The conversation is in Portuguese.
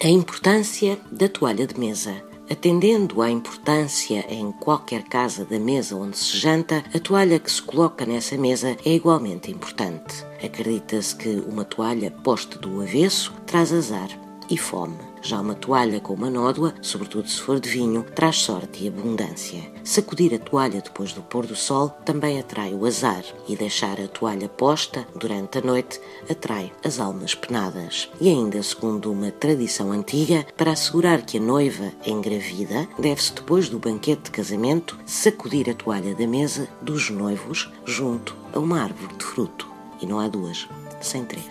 A importância da toalha de mesa. Atendendo à importância em qualquer casa da mesa onde se janta, a toalha que se coloca nessa mesa é igualmente importante. Acredita-se que uma toalha posta do avesso traz azar e fome. Já uma toalha com uma nódoa, sobretudo se for de vinho, traz sorte e abundância. Sacudir a toalha depois do pôr do sol também atrai o azar e deixar a toalha posta durante a noite atrai as almas penadas. E ainda segundo uma tradição antiga, para assegurar que a noiva engravida, deve-se depois do banquete de casamento sacudir a toalha da mesa dos noivos junto a uma árvore de fruto. E não há duas, sem três.